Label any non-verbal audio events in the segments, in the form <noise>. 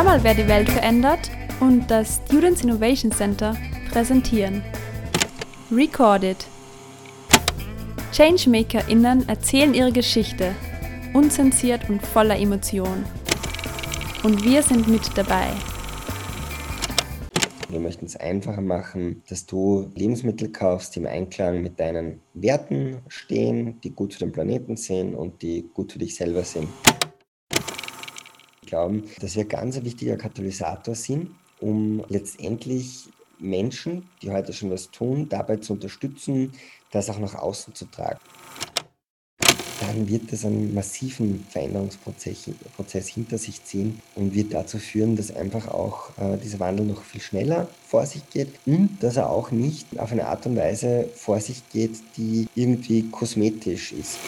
Hör mal, wer die Welt verändert und das Students Innovation Center präsentieren. Recorded. ChangemakerInnen erzählen ihre Geschichte, unzensiert und voller Emotion. Und wir sind mit dabei. Wir möchten es einfacher machen, dass du Lebensmittel kaufst, die im Einklang mit deinen Werten stehen, die gut für den Planeten sind und die gut für dich selber sind glauben, dass wir ganz ein wichtiger Katalysator sind, um letztendlich Menschen, die heute schon was tun, dabei zu unterstützen, das auch nach außen zu tragen. Dann wird es einen massiven Veränderungsprozess Prozess hinter sich ziehen und wird dazu führen, dass einfach auch äh, dieser Wandel noch viel schneller vor sich geht und dass er auch nicht auf eine Art und Weise vor sich geht, die irgendwie kosmetisch ist.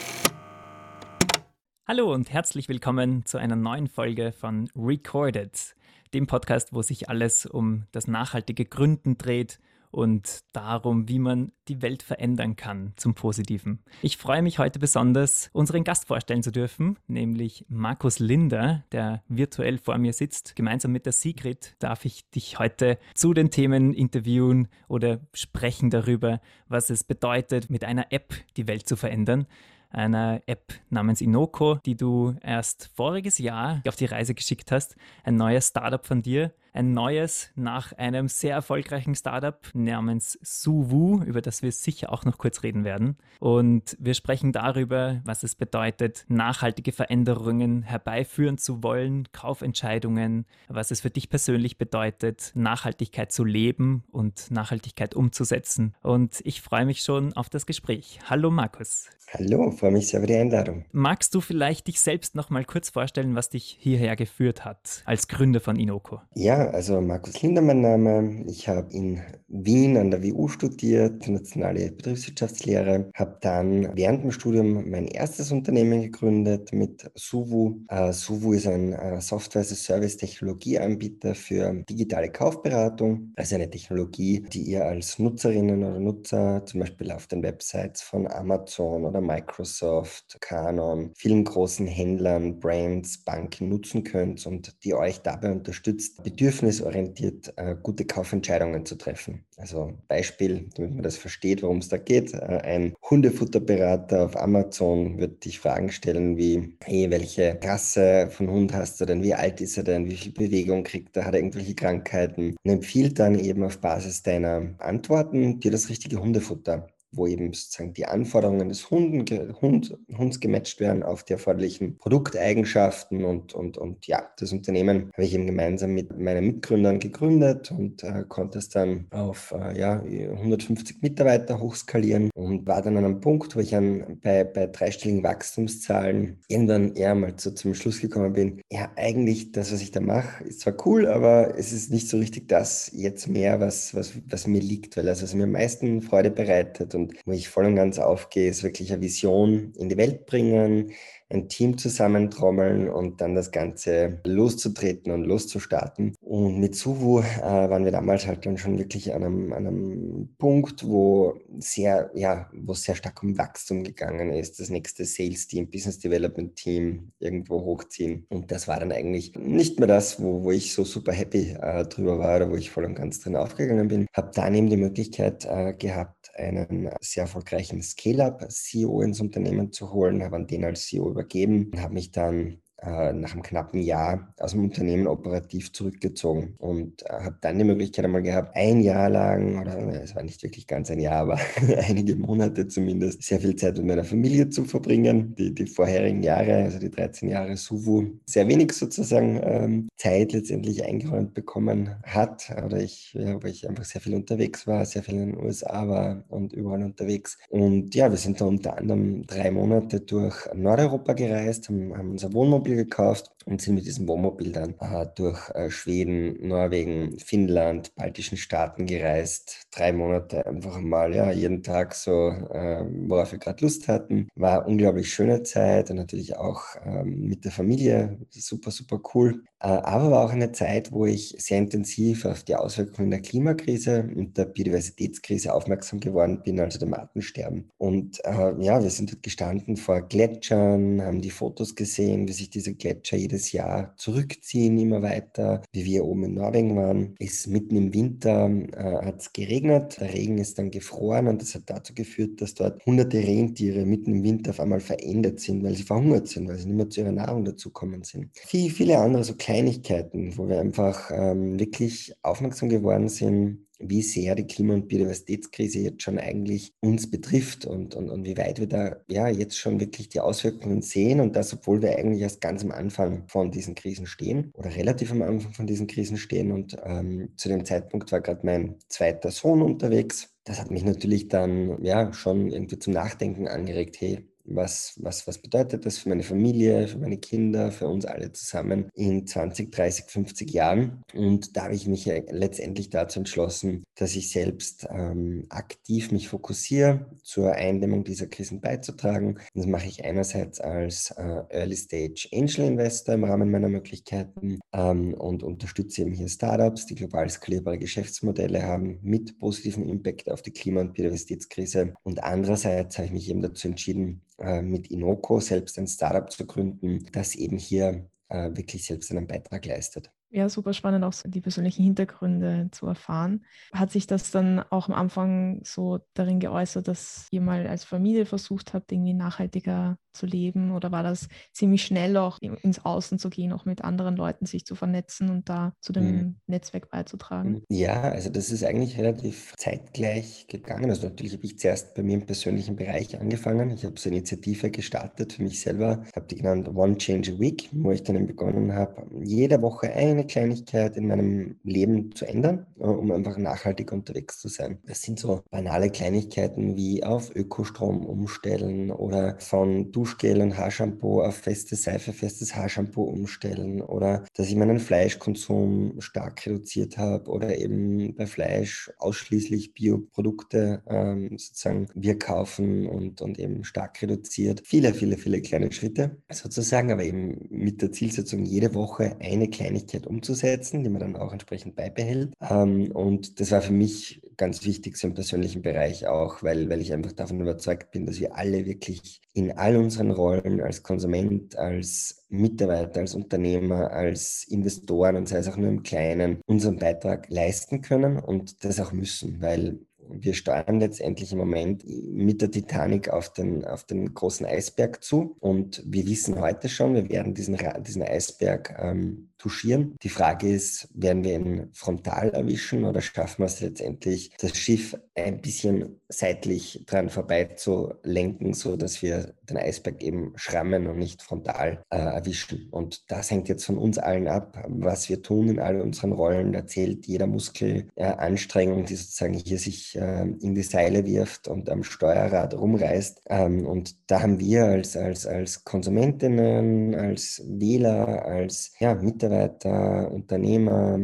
Hallo und herzlich willkommen zu einer neuen Folge von Recorded, dem Podcast, wo sich alles um das nachhaltige Gründen dreht und darum, wie man die Welt verändern kann zum Positiven. Ich freue mich heute besonders, unseren Gast vorstellen zu dürfen, nämlich Markus Linder, der virtuell vor mir sitzt. Gemeinsam mit der Sigrid darf ich dich heute zu den Themen interviewen oder sprechen darüber, was es bedeutet, mit einer App die Welt zu verändern einer App namens Inoko, die du erst voriges Jahr auf die Reise geschickt hast. Ein neues Startup von dir, ein neues nach einem sehr erfolgreichen Startup namens Suwu, über das wir sicher auch noch kurz reden werden. Und wir sprechen darüber, was es bedeutet, nachhaltige Veränderungen herbeiführen zu wollen, Kaufentscheidungen, was es für dich persönlich bedeutet, Nachhaltigkeit zu leben und Nachhaltigkeit umzusetzen. Und ich freue mich schon auf das Gespräch. Hallo Markus. Hallo, freue mich sehr über die Einladung. Magst du vielleicht dich selbst noch mal kurz vorstellen, was dich hierher geführt hat als Gründer von Inoko? Ja, also Markus Linder mein Name. Ich habe in Wien an der WU studiert, internationale Betriebswirtschaftslehre, habe dann während dem Studium mein erstes Unternehmen gegründet mit Suvu. Uh, Suvu ist ein uh, Software-as-a-Service-Technologieanbieter für digitale Kaufberatung, also eine Technologie, die ihr als Nutzerinnen oder Nutzer zum Beispiel auf den Websites von Amazon oder Microsoft, Canon, vielen großen Händlern, Brands, Banken nutzen könnt und die euch dabei unterstützt, Bedürfnisse bedürfnisorientiert äh, gute Kaufentscheidungen zu treffen. Also Beispiel, damit man das versteht, worum es da geht. Äh, ein Hundefutterberater auf Amazon wird dich Fragen stellen wie, hey, welche Rasse von Hund hast du denn? Wie alt ist er denn? Wie viel Bewegung kriegt er? Hat er irgendwelche Krankheiten? Und empfiehlt dann eben auf Basis deiner Antworten dir das richtige Hundefutter wo eben sozusagen die Anforderungen des Hunden, Hund, Hunds gematcht werden auf die erforderlichen Produkteigenschaften und, und, und ja, das Unternehmen habe ich eben gemeinsam mit meinen Mitgründern gegründet und äh, konnte es dann auf äh, ja, 150 Mitarbeiter hochskalieren und war dann an einem Punkt, wo ich an, bei, bei dreistelligen Wachstumszahlen irgendwann eher mal so zum Schluss gekommen bin, ja, eigentlich das, was ich da mache, ist zwar cool, aber es ist nicht so richtig das jetzt mehr, was, was, was mir liegt, weil also es mir am meisten Freude bereitet und und wo ich voll und ganz aufgehe, ist wirklich eine Vision in die Welt bringen, ein Team zusammentrommeln und dann das Ganze loszutreten und loszustarten. Und mit Suvu äh, waren wir damals halt dann schon wirklich an einem, an einem Punkt, wo sehr, ja, wo sehr stark um Wachstum gegangen ist. Das nächste Sales-Team, Business Development-Team irgendwo hochziehen. Und das war dann eigentlich nicht mehr das, wo, wo ich so super happy äh, drüber war oder wo ich voll und ganz drin aufgegangen bin. Habe dann eben die Möglichkeit äh, gehabt, einen sehr erfolgreichen Scale-Up-CEO ins Unternehmen zu holen, habe an den als CEO übergeben, habe mich dann nach einem knappen Jahr aus dem Unternehmen operativ zurückgezogen und äh, habe dann die Möglichkeit einmal gehabt, ein Jahr lang, oder es war nicht wirklich ganz ein Jahr, aber <laughs> einige Monate zumindest, sehr viel Zeit mit meiner Familie zu verbringen. Die, die vorherigen Jahre, also die 13 Jahre Suvu, sehr wenig sozusagen ähm, Zeit letztendlich eingeräumt bekommen hat. Oder ich, ja, weil ich einfach sehr viel unterwegs war, sehr viel in den USA war und überall unterwegs. Und ja, wir sind da unter anderem drei Monate durch Nordeuropa gereist, haben, haben unser Wohnmobil Wohnmobil gekauft und sind mit diesem Wohnmobil dann äh, durch äh, Schweden, Norwegen, Finnland, baltischen Staaten gereist. Drei Monate einfach mal, ja, jeden Tag so, äh, worauf wir gerade Lust hatten. War unglaublich schöne Zeit und natürlich auch ähm, mit der Familie. Super, super cool. Äh, aber war auch eine Zeit, wo ich sehr intensiv auf die Auswirkungen der Klimakrise und der Biodiversitätskrise aufmerksam geworden bin, also dem Artensterben. Und äh, ja, wir sind dort gestanden vor Gletschern, haben die Fotos gesehen, wie sich diese Gletscher jedes Jahr zurückziehen, immer weiter. Wie wir oben in Norwegen waren, ist mitten im Winter, äh, hat es geregnet. Der Regen ist dann gefroren und das hat dazu geführt, dass dort hunderte Rentiere mitten im Winter auf einmal verendet sind, weil sie verhungert sind, weil sie nicht mehr zu ihrer Nahrung dazukommen sind. Viel, viele andere so Kleinigkeiten, wo wir einfach ähm, wirklich aufmerksam geworden sind, wie sehr die Klima- und Biodiversitätskrise jetzt schon eigentlich uns betrifft und, und, und wie weit wir da ja jetzt schon wirklich die Auswirkungen sehen und das, obwohl wir eigentlich erst ganz am Anfang von diesen Krisen stehen oder relativ am Anfang von diesen Krisen stehen. Und ähm, zu dem Zeitpunkt war gerade mein zweiter Sohn unterwegs. Das hat mich natürlich dann ja schon irgendwie zum Nachdenken angeregt. Hey, was, was, was bedeutet das für meine Familie, für meine Kinder, für uns alle zusammen in 20, 30, 50 Jahren. Und da habe ich mich letztendlich dazu entschlossen, dass ich selbst ähm, aktiv mich fokussiere, zur Eindämmung dieser Krisen beizutragen. Das mache ich einerseits als äh, Early Stage Angel Investor im Rahmen meiner Möglichkeiten ähm, und unterstütze eben hier Startups, die global skalierbare Geschäftsmodelle haben mit positivem Impact auf die Klima- und Biodiversitätskrise. Und andererseits habe ich mich eben dazu entschieden, äh, mit Inoko selbst ein Startup zu gründen, das eben hier äh, wirklich selbst einen Beitrag leistet. Ja, super spannend, auch so die persönlichen Hintergründe zu erfahren. Hat sich das dann auch am Anfang so darin geäußert, dass ihr mal als Familie versucht habt, irgendwie nachhaltiger zu leben? Oder war das ziemlich schnell auch ins Außen zu gehen, auch mit anderen Leuten sich zu vernetzen und da zu dem mhm. Netzwerk beizutragen? Ja, also das ist eigentlich relativ zeitgleich gegangen. Also natürlich habe ich zuerst bei mir im persönlichen Bereich angefangen. Ich habe so eine Initiative gestartet für mich selber, habe die genannt One Change a Week, wo ich dann begonnen habe, jede Woche eine eine Kleinigkeit in meinem Leben zu ändern, äh, um einfach nachhaltig unterwegs zu sein. Das sind so banale Kleinigkeiten wie auf Ökostrom umstellen oder von Duschgel und Haarshampoo auf feste Seife, festes Haarshampoo umstellen oder dass ich meinen Fleischkonsum stark reduziert habe oder eben bei Fleisch ausschließlich Bioprodukte ähm, sozusagen wir kaufen und, und eben stark reduziert. Viele, viele, viele kleine Schritte sozusagen, aber eben mit der Zielsetzung, jede Woche eine Kleinigkeit umzusetzen, die man dann auch entsprechend beibehält. Ähm, und das war für mich ganz wichtig, so im persönlichen Bereich auch, weil, weil ich einfach davon überzeugt bin, dass wir alle wirklich in all unseren Rollen als Konsument, als Mitarbeiter, als Unternehmer, als Investoren und sei es auch nur im Kleinen unseren Beitrag leisten können und das auch müssen, weil wir steuern letztendlich im Moment mit der Titanic auf den, auf den großen Eisberg zu und wir wissen heute schon, wir werden diesen, diesen Eisberg ähm, touchieren. Die Frage ist, werden wir ihn frontal erwischen oder schaffen wir es letztendlich, das Schiff ein bisschen seitlich dran vorbei zu lenken, so wir den Eisberg eben schrammen und nicht frontal äh, erwischen. Und das hängt jetzt von uns allen ab, was wir tun in all unseren Rollen. Da zählt jeder Muskelanstrengung, äh, die sozusagen hier sich äh, in die Seile wirft und am Steuerrad rumreißt. Ähm, und da haben wir als, als, als Konsumentinnen, als Wähler, als ja, Mitarbeiter, Mitarbeiter, Unternehmer,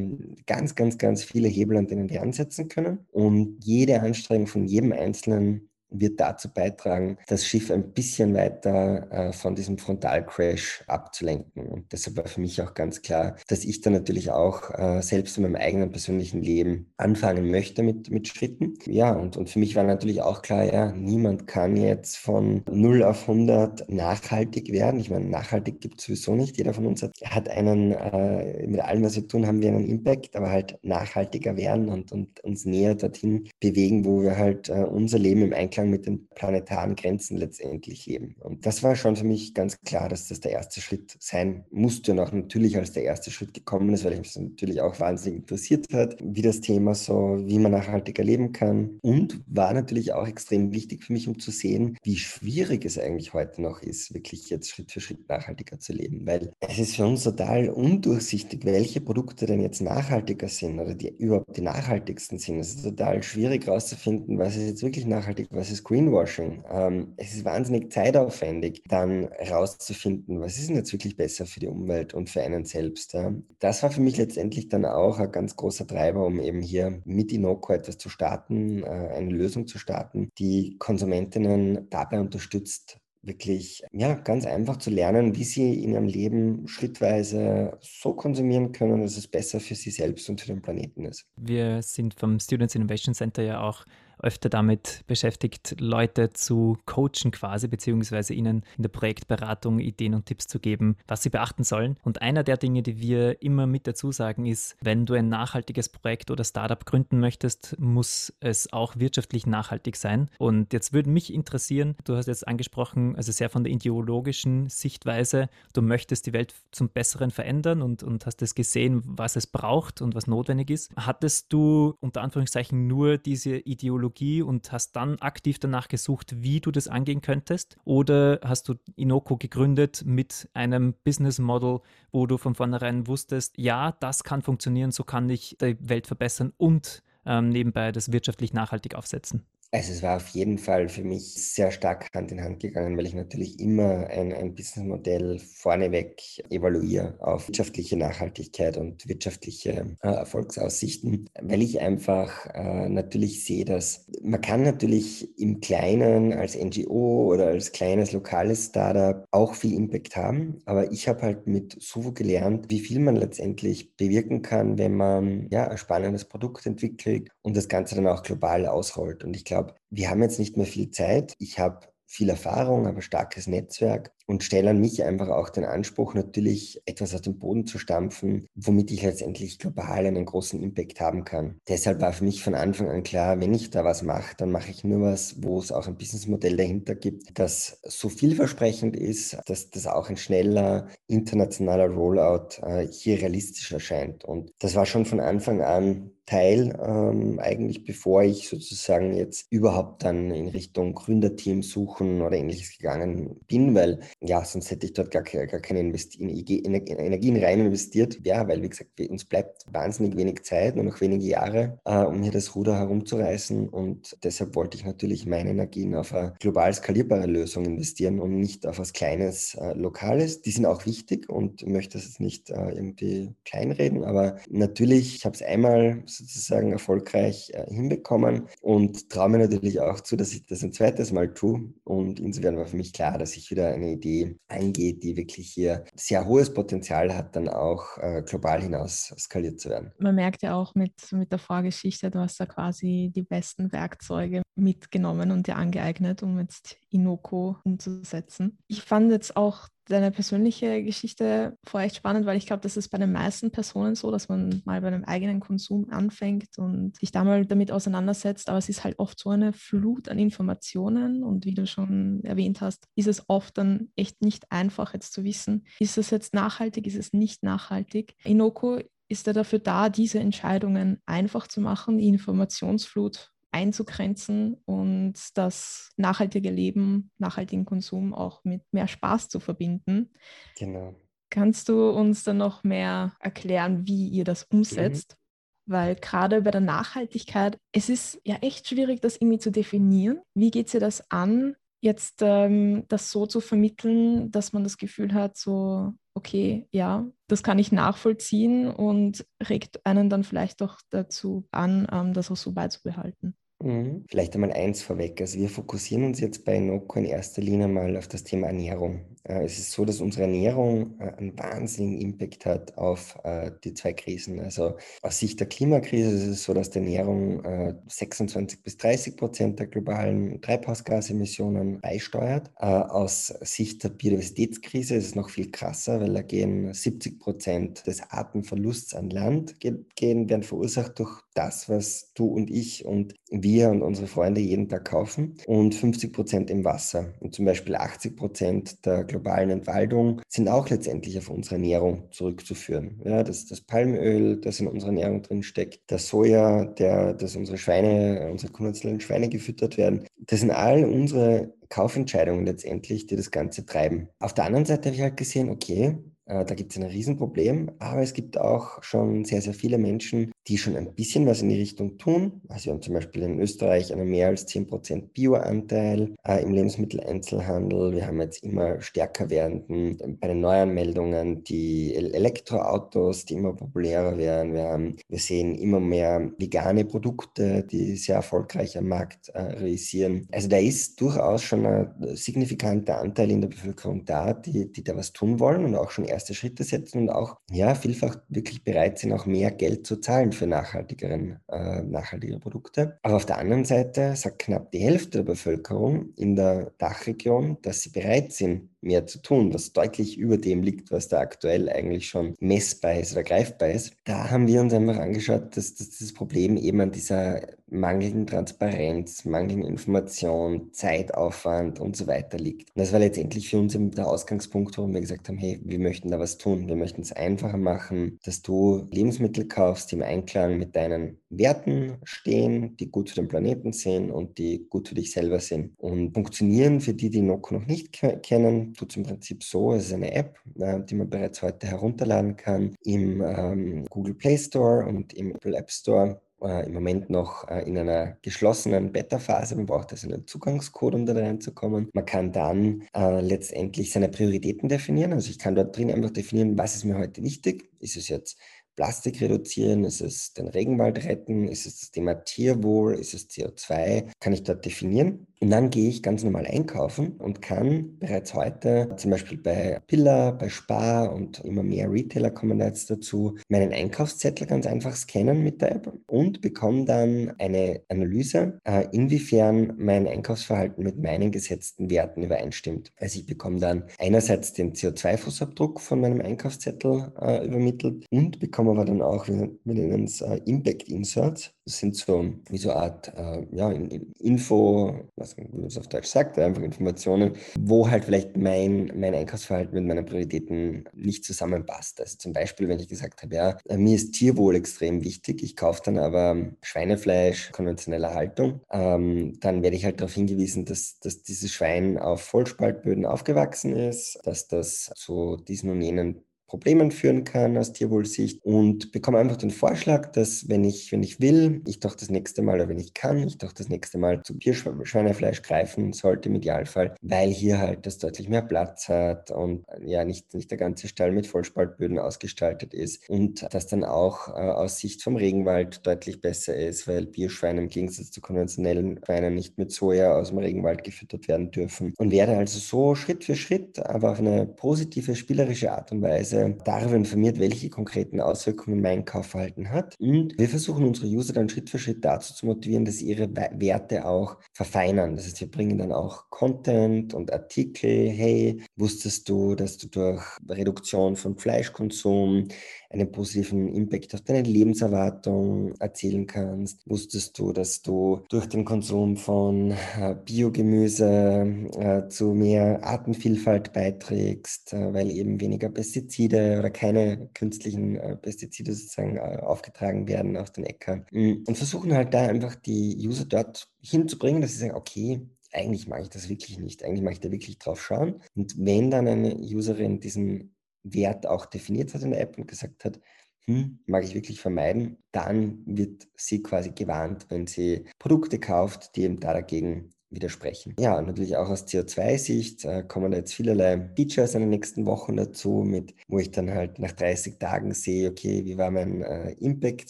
ganz, ganz, ganz viele Hebel, an denen wir ansetzen können. Und jede Anstrengung von jedem Einzelnen wird dazu beitragen, das Schiff ein bisschen weiter äh, von diesem Frontalcrash abzulenken. Und deshalb war für mich auch ganz klar, dass ich da natürlich auch äh, selbst in meinem eigenen persönlichen Leben anfangen möchte mit, mit Schritten. Ja, und, und für mich war natürlich auch klar, ja, niemand kann jetzt von 0 auf 100 nachhaltig werden. Ich meine, nachhaltig gibt es sowieso nicht. Jeder von uns hat, hat einen, äh, mit allem, was wir tun, haben wir einen Impact, aber halt nachhaltiger werden und, und uns näher dorthin bewegen, wo wir halt äh, unser Leben im Einklang Einklang mit den planetaren Grenzen letztendlich leben. Und das war schon für mich ganz klar, dass das der erste Schritt sein musste und auch natürlich als der erste Schritt gekommen ist, weil mich das natürlich auch wahnsinnig interessiert hat, wie das Thema so, wie man nachhaltiger leben kann. Und war natürlich auch extrem wichtig für mich, um zu sehen, wie schwierig es eigentlich heute noch ist, wirklich jetzt Schritt für Schritt nachhaltiger zu leben. Weil es ist für uns total undurchsichtig, welche Produkte denn jetzt nachhaltiger sind oder die überhaupt die nachhaltigsten sind. Es ist total schwierig herauszufinden, was ist jetzt wirklich nachhaltig, was ist Greenwashing. Ähm, es ist wahnsinnig zeitaufwendig, dann herauszufinden, was ist denn jetzt wirklich besser für die Umwelt und für einen selbst. Ja? Das war für mich letztendlich dann auch ein ganz großer Treiber, um eben hier mit Inoco etwas zu starten, äh, eine Lösung zu starten, die Konsumentinnen dabei unterstützt, wirklich ja, ganz einfach zu lernen, wie sie in ihrem Leben schrittweise so konsumieren können, dass es besser für sie selbst und für den Planeten ist. Wir sind vom Students Innovation Center ja auch öfter damit beschäftigt, Leute zu coachen quasi, beziehungsweise ihnen in der Projektberatung Ideen und Tipps zu geben, was sie beachten sollen. Und einer der Dinge, die wir immer mit dazu sagen, ist, wenn du ein nachhaltiges Projekt oder Startup gründen möchtest, muss es auch wirtschaftlich nachhaltig sein. Und jetzt würde mich interessieren, du hast jetzt angesprochen, also sehr von der ideologischen Sichtweise, du möchtest die Welt zum Besseren verändern und, und hast es gesehen, was es braucht und was notwendig ist. Hattest du unter Anführungszeichen nur diese Ideologie und hast dann aktiv danach gesucht, wie du das angehen könntest? Oder hast du Inoko gegründet mit einem Business Model, wo du von vornherein wusstest, ja, das kann funktionieren, so kann ich die Welt verbessern und ähm, nebenbei das wirtschaftlich nachhaltig aufsetzen? Also es war auf jeden Fall für mich sehr stark Hand in Hand gegangen, weil ich natürlich immer ein, ein Businessmodell vorneweg evaluiere auf wirtschaftliche Nachhaltigkeit und wirtschaftliche äh, Erfolgsaussichten, weil ich einfach äh, natürlich sehe, dass man kann natürlich im Kleinen als NGO oder als kleines lokales Startup auch viel Impact haben, aber ich habe halt mit Suvo gelernt, wie viel man letztendlich bewirken kann, wenn man ja, ein spannendes Produkt entwickelt und das Ganze dann auch global ausrollt. Und ich glaube, glaube, wir haben jetzt nicht mehr viel Zeit. Ich habe viel Erfahrung, aber starkes Netzwerk und stelle an mich einfach auch den Anspruch, natürlich etwas aus dem Boden zu stampfen, womit ich letztendlich global einen großen Impact haben kann. Deshalb war für mich von Anfang an klar, wenn ich da was mache, dann mache ich nur was, wo es auch ein Businessmodell dahinter gibt, das so vielversprechend ist, dass das auch ein schneller internationaler Rollout äh, hier realistisch erscheint. Und das war schon von Anfang an Teil, ähm, eigentlich bevor ich sozusagen jetzt überhaupt dann in Richtung Gründerteam suchen oder ähnliches gegangen bin, weil ja, sonst hätte ich dort gar, gar keine Investi Energien rein investiert. Ja, weil wie gesagt, uns bleibt wahnsinnig wenig Zeit, nur noch wenige Jahre, äh, um hier das Ruder herumzureißen und deshalb wollte ich natürlich meine Energien auf eine global skalierbare Lösung investieren und nicht auf was Kleines, äh, Lokales. Die sind auch wichtig und möchte das jetzt nicht äh, irgendwie kleinreden, aber natürlich, ich habe es einmal sozusagen erfolgreich äh, hinbekommen und traue mir natürlich auch zu, dass ich das ein zweites Mal tue. Und insofern war für mich klar, dass ich wieder eine Idee eingehe, die wirklich hier sehr hohes Potenzial hat, dann auch äh, global hinaus skaliert zu werden. Man merkt ja auch mit, mit der Vorgeschichte, du hast da quasi die besten Werkzeuge mitgenommen und dir angeeignet, um jetzt Inoko umzusetzen. Ich fand jetzt auch deine persönliche Geschichte vorher echt spannend, weil ich glaube, das ist bei den meisten Personen so, dass man mal bei einem eigenen Konsum anfängt und sich da mal damit auseinandersetzt. Aber es ist halt oft so eine Flut an Informationen und wie du schon erwähnt hast, ist es oft dann echt nicht einfach jetzt zu wissen, ist es jetzt nachhaltig, ist es nicht nachhaltig. Inoko ist er dafür da, diese Entscheidungen einfach zu machen, die Informationsflut einzugrenzen und das nachhaltige Leben, nachhaltigen Konsum auch mit mehr Spaß zu verbinden. Genau. Kannst du uns dann noch mehr erklären, wie ihr das umsetzt? Mhm. Weil gerade bei der Nachhaltigkeit, es ist ja echt schwierig, das irgendwie zu definieren. Wie geht ihr das an, jetzt ähm, das so zu vermitteln, dass man das Gefühl hat, so, okay, ja, das kann ich nachvollziehen und regt einen dann vielleicht doch dazu an, ähm, das auch so beizubehalten. Mhm. Vielleicht einmal eins vorweg. Also wir fokussieren uns jetzt bei Noco in erster Linie mal auf das Thema Ernährung. Äh, es ist so, dass unsere Ernährung äh, einen wahnsinnigen Impact hat auf äh, die zwei Krisen. Also aus Sicht der Klimakrise ist es so, dass die Ernährung 26 bis 30 Prozent der globalen Treibhausgasemissionen beisteuert. Aus Sicht der Biodiversitätskrise ist es noch viel krasser, weil da gehen 70 Prozent des Artenverlusts an Land gehen, werden verursacht durch das, was du und ich und wir und unsere Freunde jeden Tag kaufen und 50 Prozent im Wasser. Und zum Beispiel 80 Prozent der globalen Entwaldung sind auch letztendlich auf unsere Ernährung zurückzuführen. Ja, das, das Palmöl, das in unserer Ernährung drin steckt, das Soja, der, das unsere Schweine, unsere konventionellen Schweine gefüttert werden, das sind all unsere Kaufentscheidungen letztendlich, die das Ganze treiben. Auf der anderen Seite habe ich halt gesehen, okay, da gibt es ein Riesenproblem, aber es gibt auch schon sehr, sehr viele Menschen, die schon ein bisschen was in die Richtung tun. Also wir haben zum Beispiel in Österreich einen mehr als 10% Bio-Anteil äh, im Lebensmitteleinzelhandel. Wir haben jetzt immer stärker werdenden, äh, bei den Neuanmeldungen die Elektroautos, die immer populärer werden. Wir, haben, wir sehen immer mehr vegane Produkte, die sehr erfolgreich am Markt äh, realisieren. Also da ist durchaus schon ein signifikanter Anteil in der Bevölkerung da, die, die da was tun wollen und auch schon erst erste Schritte setzen und auch ja vielfach wirklich bereit sind, auch mehr Geld zu zahlen für nachhaltigeren, äh, nachhaltigere Produkte. Aber auf der anderen Seite sagt knapp die Hälfte der Bevölkerung in der Dachregion, dass sie bereit sind, mehr zu tun, was deutlich über dem liegt, was da aktuell eigentlich schon messbar ist oder greifbar ist. Da haben wir uns einfach angeschaut, dass, dass das Problem eben an dieser mangelnden Transparenz, mangelnden Information, Zeitaufwand und so weiter liegt. Und das war letztendlich für uns eben der Ausgangspunkt, warum wir gesagt haben, hey, wir möchten da was tun. Wir möchten es einfacher machen, dass du Lebensmittel kaufst, im Einklang mit deinen Werten stehen, die gut für den Planeten sind und die gut für dich selber sind. Und funktionieren für die, die Noco noch nicht kennen, tut es im Prinzip so, es ist eine App, äh, die man bereits heute herunterladen kann im ähm, Google Play Store und im Apple App Store äh, im Moment noch äh, in einer geschlossenen Beta-Phase. Man braucht also einen Zugangscode, um da reinzukommen. Man kann dann äh, letztendlich seine Prioritäten definieren. Also ich kann dort drin einfach definieren, was ist mir heute wichtig. Ist es jetzt Plastik reduzieren? Ist es den Regenwald retten? Ist es das Thema Tierwohl? Ist es CO2? Kann ich dort definieren. Und dann gehe ich ganz normal einkaufen und kann bereits heute, zum Beispiel bei Pilla, bei Spar und immer mehr Retailer kommen jetzt dazu, meinen Einkaufszettel ganz einfach scannen mit der App und bekomme dann eine Analyse, äh, inwiefern mein Einkaufsverhalten mit meinen gesetzten Werten übereinstimmt. Also ich bekomme dann einerseits den CO2-Fußabdruck von meinem Einkaufszettel äh, übermittelt und bekomme aber dann auch, wir nennen es äh, Impact Inserts, das sind so wie so eine Art äh, ja, Info, was man es auf Deutsch sagt, einfach Informationen, wo halt vielleicht mein, mein Einkaufsverhalten mit meinen Prioritäten nicht zusammenpasst. Also zum Beispiel, wenn ich gesagt habe, ja, äh, mir ist Tierwohl extrem wichtig, ich kaufe dann aber Schweinefleisch konventioneller Haltung, ähm, dann werde ich halt darauf hingewiesen, dass, dass dieses Schwein auf Vollspaltböden aufgewachsen ist, dass das zu diesen und jenen Problemen führen kann aus Tierwohlsicht und bekomme einfach den Vorschlag, dass wenn ich, wenn ich will, ich doch das nächste Mal oder wenn ich kann, ich doch das nächste Mal zu Bierschweinefleisch greifen sollte im Idealfall, weil hier halt das deutlich mehr Platz hat und ja nicht, nicht der ganze Stall mit Vollspaltböden ausgestaltet ist und das dann auch äh, aus Sicht vom Regenwald deutlich besser ist, weil Bierschweine im Gegensatz zu konventionellen Schweinen nicht mit Soja aus dem Regenwald gefüttert werden dürfen und werde also so Schritt für Schritt, aber auf eine positive, spielerische Art und Weise darüber informiert, welche konkreten Auswirkungen mein Kaufverhalten hat. Und wir versuchen unsere User dann Schritt für Schritt dazu zu motivieren, dass sie ihre Werte auch verfeinern. Das heißt, wir bringen dann auch Content und Artikel. Hey, wusstest du, dass du durch Reduktion von Fleischkonsum einen positiven Impact auf deine Lebenserwartung erzielen kannst? Wusstest du, dass du durch den Konsum von äh, Biogemüse äh, zu mehr Artenvielfalt beiträgst, äh, weil eben weniger Pestizide oder keine künstlichen äh, Pestizide sozusagen äh, aufgetragen werden auf den Äckern? Mm, und versuchen halt da einfach die User dort hinzubringen, dass sie sagen, okay, eigentlich mache ich das wirklich nicht. Eigentlich mache ich da wirklich drauf schauen. Und wenn dann eine Userin diesen Wert auch definiert hat in der App und gesagt hat, hm, mag ich wirklich vermeiden, dann wird sie quasi gewarnt, wenn sie Produkte kauft, die eben da dagegen widersprechen. Ja, natürlich auch aus CO2-Sicht äh, kommen da jetzt vielerlei Features in den nächsten Wochen dazu, mit, wo ich dann halt nach 30 Tagen sehe, okay, wie war mein äh, Impact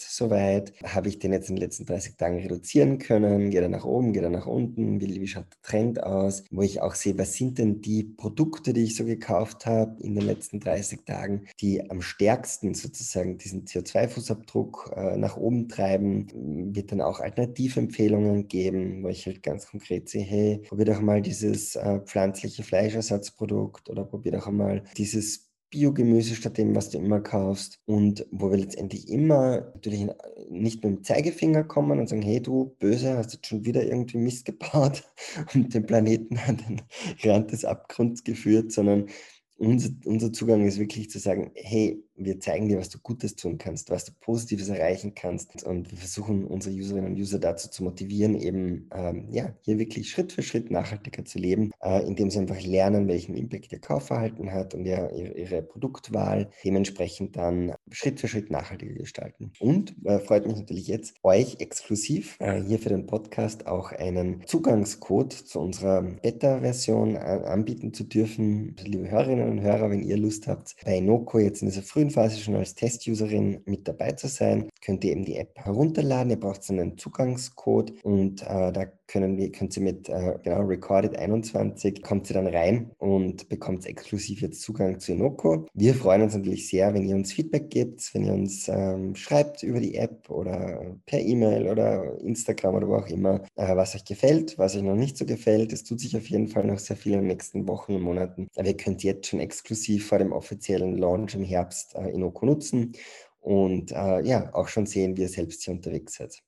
soweit? Habe ich den jetzt in den letzten 30 Tagen reduzieren können? Geht er nach oben, geht er nach unten? Wie, wie schaut der Trend aus? Wo ich auch sehe, was sind denn die Produkte, die ich so gekauft habe in den letzten 30 Tagen, die am stärksten sozusagen diesen CO2-Fußabdruck äh, nach oben treiben? Wird dann auch Alternativempfehlungen geben, wo ich halt ganz konkret sehe, hey, probier doch mal dieses äh, pflanzliche Fleischersatzprodukt oder probier doch mal dieses Biogemüse statt dem, was du immer kaufst. Und wo wir letztendlich immer natürlich nicht mit dem Zeigefinger kommen und sagen, hey du Böse, hast jetzt schon wieder irgendwie Mist gebaut <laughs> und den Planeten an den Rand des Abgrunds geführt, sondern unser, unser Zugang ist wirklich zu sagen, hey, wir zeigen dir, was du Gutes tun kannst, was du Positives erreichen kannst. Und wir versuchen unsere Userinnen und User dazu zu motivieren, eben ähm, ja, hier wirklich Schritt für Schritt nachhaltiger zu leben, äh, indem sie einfach lernen, welchen Impact ihr Kaufverhalten hat und ihr, ihre Produktwahl dementsprechend dann Schritt für Schritt nachhaltiger gestalten. Und äh, freut mich natürlich jetzt, euch exklusiv äh, hier für den Podcast auch einen Zugangscode zu unserer Beta-Version anbieten zu dürfen. Liebe Hörerinnen und Hörer, wenn ihr Lust habt, bei Noco jetzt in dieser frühen Phase schon als Test-Userin mit dabei zu sein, könnt ihr eben die App herunterladen. Ihr braucht einen Zugangscode und äh, da können wir, könnt mit äh, genau Recorded 21 kommt ihr dann rein und bekommt exklusiv jetzt Zugang zu Inoko. Wir freuen uns natürlich sehr, wenn ihr uns Feedback gebt, wenn ihr uns ähm, schreibt über die App oder per E-Mail oder Instagram oder wo auch immer, äh, was euch gefällt, was euch noch nicht so gefällt. Es tut sich auf jeden Fall noch sehr viel in den nächsten Wochen und Monaten. Aber ihr könnt jetzt schon exklusiv vor dem offiziellen Launch im Herbst äh, Inoko nutzen und äh, ja, auch schon sehen, wie ihr selbst hier unterwegs seid.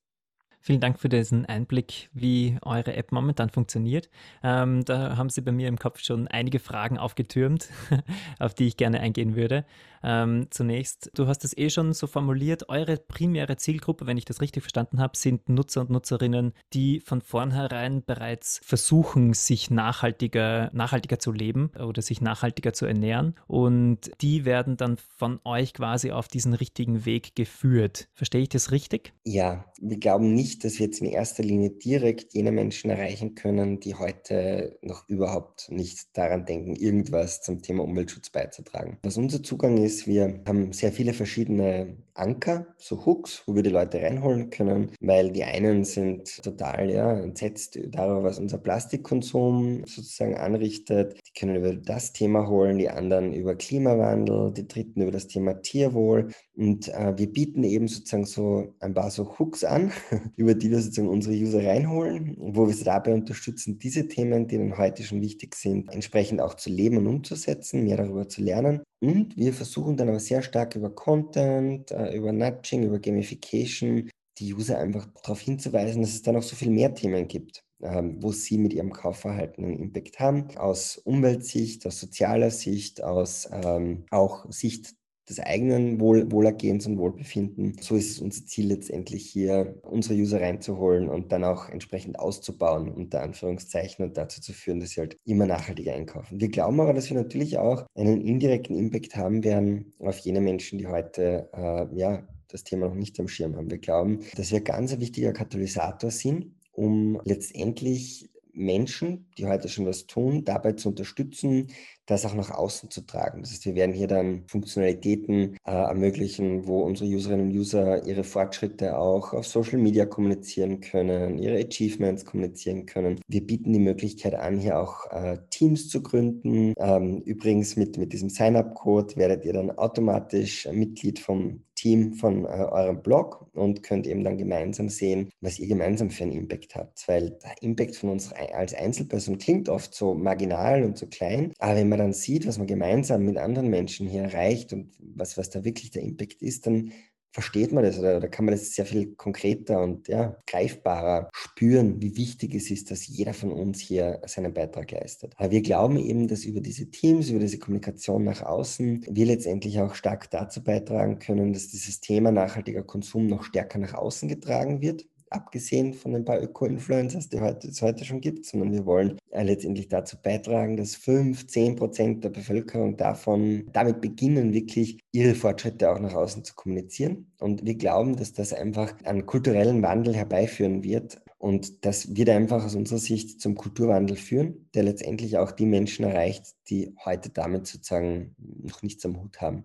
Vielen Dank für diesen Einblick, wie eure App momentan funktioniert. Ähm, da haben Sie bei mir im Kopf schon einige Fragen aufgetürmt, <laughs> auf die ich gerne eingehen würde. Ähm, zunächst, du hast es eh schon so formuliert, eure primäre Zielgruppe, wenn ich das richtig verstanden habe, sind Nutzer und Nutzerinnen, die von vornherein bereits versuchen, sich nachhaltiger, nachhaltiger zu leben oder sich nachhaltiger zu ernähren. Und die werden dann von euch quasi auf diesen richtigen Weg geführt. Verstehe ich das richtig? Ja, wir glauben nicht, dass wir jetzt in erster Linie direkt jene Menschen erreichen können, die heute noch überhaupt nicht daran denken, irgendwas zum Thema Umweltschutz beizutragen. Was unser Zugang ist, ist, wir haben sehr viele verschiedene Anker, so Hooks, wo wir die Leute reinholen können, weil die einen sind total ja, entsetzt darüber, was unser Plastikkonsum sozusagen anrichtet. Die können über das Thema holen, die anderen über Klimawandel, die dritten über das Thema Tierwohl. Und äh, wir bieten eben sozusagen so ein paar so Hooks an, <laughs> über die wir sozusagen unsere User reinholen, wo wir sie dabei unterstützen, diese Themen, die ihnen heute schon wichtig sind, entsprechend auch zu leben und umzusetzen, mehr darüber zu lernen. Und wir versuchen dann aber sehr stark über Content, äh, über Nudging, über Gamification die User einfach darauf hinzuweisen, dass es da noch so viel mehr Themen gibt, ähm, wo sie mit ihrem Kaufverhalten einen Impact haben. Aus Umweltsicht, aus sozialer Sicht, aus ähm, auch Sicht des eigenen Wohl Wohlergehens und Wohlbefinden. So ist es unser Ziel letztendlich hier, unsere User reinzuholen und dann auch entsprechend auszubauen, unter Anführungszeichen, und dazu zu führen, dass sie halt immer nachhaltiger einkaufen. Wir glauben aber, dass wir natürlich auch einen indirekten Impact haben werden auf jene Menschen, die heute äh, ja, das Thema noch nicht am Schirm haben. Wir glauben, dass wir ganz ein wichtiger Katalysator sind, um letztendlich Menschen, die heute schon was tun, dabei zu unterstützen, das auch nach außen zu tragen. Das heißt, wir werden hier dann Funktionalitäten äh, ermöglichen, wo unsere Userinnen und User ihre Fortschritte auch auf Social Media kommunizieren können, ihre Achievements kommunizieren können. Wir bieten die Möglichkeit an, hier auch äh, Teams zu gründen. Ähm, übrigens mit, mit diesem Sign-up-Code werdet ihr dann automatisch Mitglied vom Team von äh, eurem Blog und könnt eben dann gemeinsam sehen, was ihr gemeinsam für einen Impact habt. Weil der Impact von uns als Einzelperson klingt oft so marginal und so klein, aber wenn man dann sieht, was man gemeinsam mit anderen Menschen hier erreicht und was, was da wirklich der Impact ist, dann versteht man das oder, oder kann man das sehr viel konkreter und ja, greifbarer spüren, wie wichtig es ist, dass jeder von uns hier seinen Beitrag leistet. Aber wir glauben eben, dass über diese Teams, über diese Kommunikation nach außen wir letztendlich auch stark dazu beitragen können, dass dieses Thema nachhaltiger Konsum noch stärker nach außen getragen wird abgesehen von ein paar Öko-Influencers, die es heute schon gibt, sondern wir wollen äh, letztendlich dazu beitragen, dass 5, 10 Prozent der Bevölkerung davon damit beginnen, wirklich ihre Fortschritte auch nach außen zu kommunizieren. Und wir glauben, dass das einfach einen kulturellen Wandel herbeiführen wird. Und das wird einfach aus unserer Sicht zum Kulturwandel führen, der letztendlich auch die Menschen erreicht, die heute damit sozusagen noch nichts am Hut haben.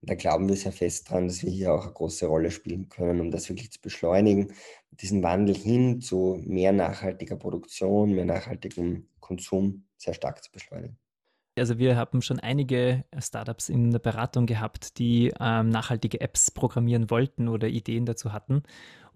Und da glauben wir sehr fest dran, dass wir hier auch eine große Rolle spielen können, um das wirklich zu beschleunigen, diesen Wandel hin zu mehr nachhaltiger Produktion, mehr nachhaltigem Konsum sehr stark zu beschleunigen. Also wir haben schon einige Startups in der Beratung gehabt, die ähm, nachhaltige Apps programmieren wollten oder Ideen dazu hatten.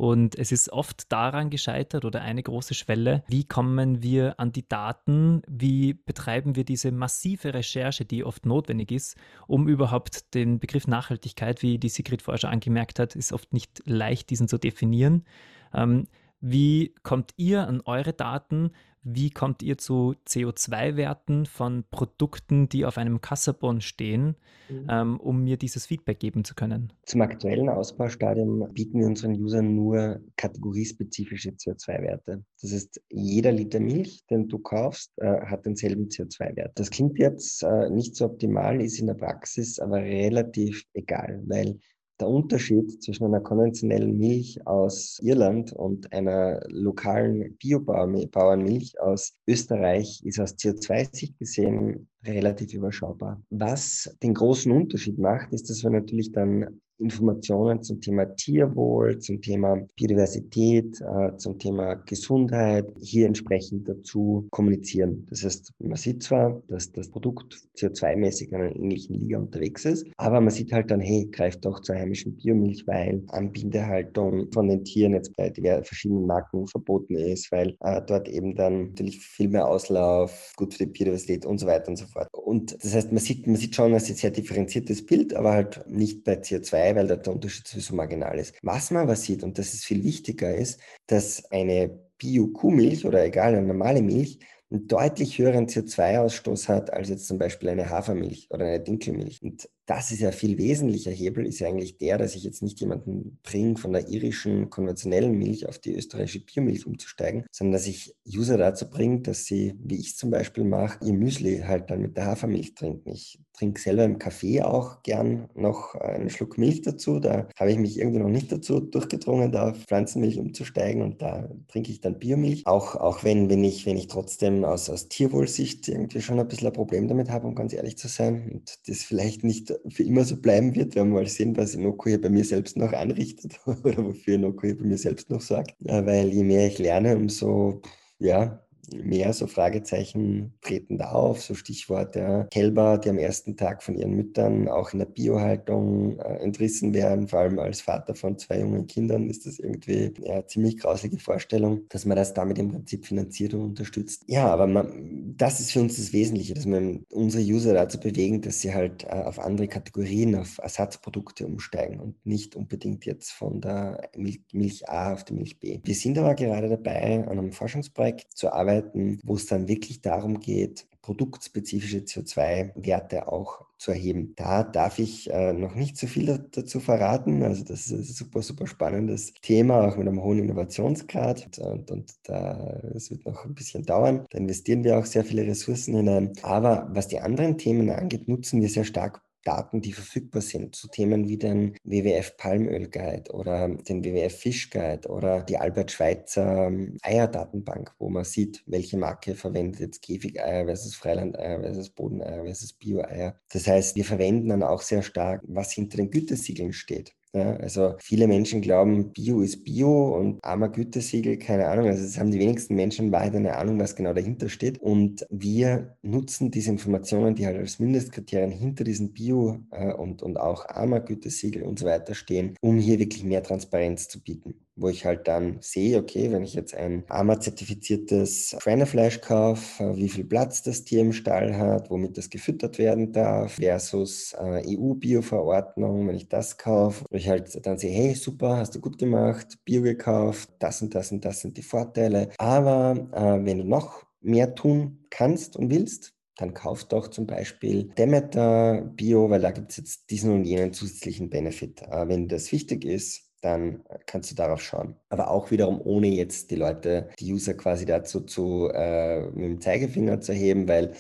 Und es ist oft daran gescheitert oder eine große Schwelle, wie kommen wir an die Daten, wie betreiben wir diese massive Recherche, die oft notwendig ist, um überhaupt den Begriff Nachhaltigkeit, wie die Sigrid schon angemerkt hat, ist oft nicht leicht, diesen zu definieren. Ähm, wie kommt ihr an eure Daten? Wie kommt ihr zu CO2-Werten von Produkten, die auf einem Kassabon stehen, mhm. ähm, um mir dieses Feedback geben zu können? Zum aktuellen Ausbaustadium bieten wir unseren Usern nur kategoriespezifische CO2-Werte. Das heißt, jeder Liter Milch, den du kaufst, äh, hat denselben CO2-Wert. Das klingt jetzt äh, nicht so optimal, ist in der Praxis aber relativ egal, weil der Unterschied zwischen einer konventionellen Milch aus Irland und einer lokalen Biobauernmilch aus Österreich ist aus CO2-Sicht gesehen relativ überschaubar. Was den großen Unterschied macht, ist, dass wir natürlich dann Informationen zum Thema Tierwohl, zum Thema Biodiversität, äh, zum Thema Gesundheit hier entsprechend dazu kommunizieren. Das heißt, man sieht zwar, dass das Produkt CO2-mäßig in einer ähnlichen Liga unterwegs ist, aber man sieht halt dann, hey, greift doch zur heimischen Biomilch, weil Anbindehaltung von den Tieren jetzt bei verschiedenen Marken verboten ist, weil äh, dort eben dann natürlich viel mehr Auslauf, gut für die Biodiversität und so weiter und so fort. Und das heißt, man sieht, man sieht schon ein sehr differenziertes Bild, aber halt nicht bei CO2 weil der Unterschied sowieso marginal ist. Was man aber sieht, und das ist viel wichtiger, ist, dass eine Bio-Kuhmilch oder egal, eine normale Milch einen deutlich höheren CO2-Ausstoß hat als jetzt zum Beispiel eine Hafermilch oder eine Dinkelmilch. Und das ist ja viel wesentlicher Hebel, ist ja eigentlich der, dass ich jetzt nicht jemanden bringe, von der irischen konventionellen Milch auf die österreichische Biomilch umzusteigen, sondern dass ich User dazu bringe, dass sie, wie ich zum Beispiel mache, ihr Müsli halt dann mit der Hafermilch trinken. Ich trinke selber im Kaffee auch gern noch einen Schluck Milch dazu. Da habe ich mich irgendwie noch nicht dazu durchgedrungen, da auf Pflanzenmilch umzusteigen und da trinke ich dann Biomilch. Auch, auch wenn, wenn, ich, wenn ich trotzdem aus, aus Tierwohlsicht irgendwie schon ein bisschen ein Problem damit habe, um ganz ehrlich zu sein und das vielleicht nicht für immer so bleiben wird. Wir werden mal sehen, was Inoko hier bei mir selbst noch anrichtet <laughs> oder wofür Inoko hier bei mir selbst noch sorgt. Weil je mehr ich lerne, umso ja, mehr so Fragezeichen treten da auf, so Stichworte ja. Kälber, die am ersten Tag von ihren Müttern auch in der Biohaltung äh, entrissen werden, vor allem als Vater von zwei jungen Kindern ist das irgendwie eine ziemlich grausige Vorstellung, dass man das damit im Prinzip finanziert und unterstützt. Ja, aber man, das ist für uns das Wesentliche, dass man unsere User dazu bewegen, dass sie halt äh, auf andere Kategorien, auf Ersatzprodukte umsteigen und nicht unbedingt jetzt von der Milch, Milch A auf die Milch B. Wir sind aber gerade dabei, an einem Forschungsprojekt zu arbeiten, arbeiten, wo es dann wirklich darum geht, produktspezifische CO2-Werte auch zu erheben. Da darf ich äh, noch nicht so viel dazu verraten. Also das ist ein super, super spannendes Thema, auch mit einem hohen Innovationsgrad. Und, und da, es wird noch ein bisschen dauern. Da investieren wir auch sehr viele Ressourcen hinein. Aber was die anderen Themen angeht, nutzen wir sehr stark Daten, die verfügbar sind, zu Themen wie den WWF Palmöl Guide oder den WWF Fish Guide oder die Albert Schweitzer ähm, Eierdatenbank, wo man sieht, welche Marke verwendet jetzt Käfigeier versus Freilandeier versus Bodeneier versus Bio-Eier. Das heißt, wir verwenden dann auch sehr stark, was hinter den Gütesiegeln steht. Ja, also viele Menschen glauben, Bio ist Bio und armer Gütesiegel, keine Ahnung. Also es haben die wenigsten Menschen in Wahrheit eine Ahnung, was genau dahinter steht. Und wir nutzen diese Informationen, die halt als Mindestkriterien hinter diesen Bio äh, und, und auch armer Gütesiegel und so weiter stehen, um hier wirklich mehr Transparenz zu bieten wo ich halt dann sehe, okay, wenn ich jetzt ein AMA-zertifiziertes Schweinefleisch kaufe, wie viel Platz das Tier im Stall hat, womit das gefüttert werden darf, versus äh, EU-Bio-Verordnung, wenn ich das kaufe, wo ich halt dann sehe, hey, super, hast du gut gemacht, Bio gekauft, das und das und das sind die Vorteile. Aber äh, wenn du noch mehr tun kannst und willst, dann kauf doch zum Beispiel Demeter Bio, weil da gibt es jetzt diesen und jenen zusätzlichen Benefit. Äh, wenn das wichtig ist, dann kannst du darauf schauen. Aber auch wiederum ohne jetzt die Leute, die User quasi dazu zu äh, mit dem Zeigefinger zu heben, weil